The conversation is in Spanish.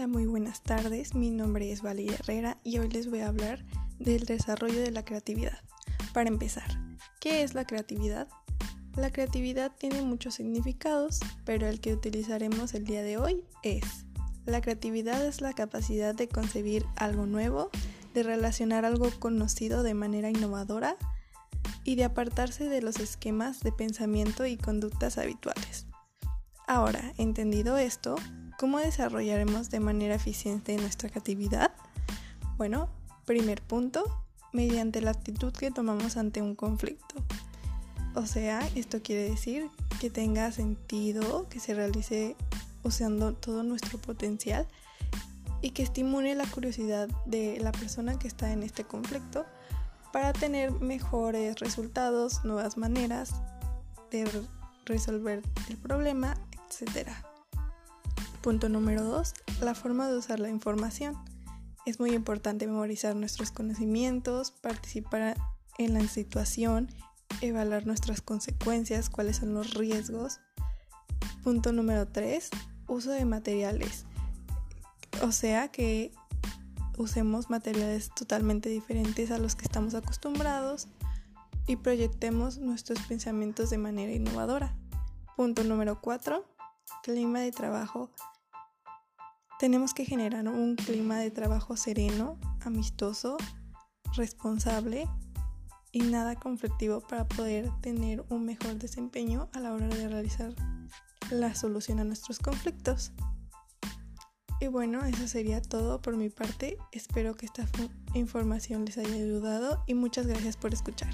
Hola, muy buenas tardes. Mi nombre es Valeria Herrera y hoy les voy a hablar del desarrollo de la creatividad. Para empezar, ¿qué es la creatividad? La creatividad tiene muchos significados, pero el que utilizaremos el día de hoy es la creatividad es la capacidad de concebir algo nuevo, de relacionar algo conocido de manera innovadora y de apartarse de los esquemas de pensamiento y conductas habituales. Ahora, entendido esto, ¿Cómo desarrollaremos de manera eficiente nuestra creatividad? Bueno, primer punto, mediante la actitud que tomamos ante un conflicto. O sea, esto quiere decir que tenga sentido, que se realice usando todo nuestro potencial y que estimule la curiosidad de la persona que está en este conflicto para tener mejores resultados, nuevas maneras de resolver el problema, etcétera. Punto número 2. La forma de usar la información. Es muy importante memorizar nuestros conocimientos, participar en la situación, evaluar nuestras consecuencias, cuáles son los riesgos. Punto número 3. Uso de materiales. O sea que usemos materiales totalmente diferentes a los que estamos acostumbrados y proyectemos nuestros pensamientos de manera innovadora. Punto número 4. Clima de trabajo tenemos que generar un clima de trabajo sereno, amistoso, responsable y nada conflictivo para poder tener un mejor desempeño a la hora de realizar la solución a nuestros conflictos. Y bueno, eso sería todo por mi parte. Espero que esta información les haya ayudado y muchas gracias por escuchar.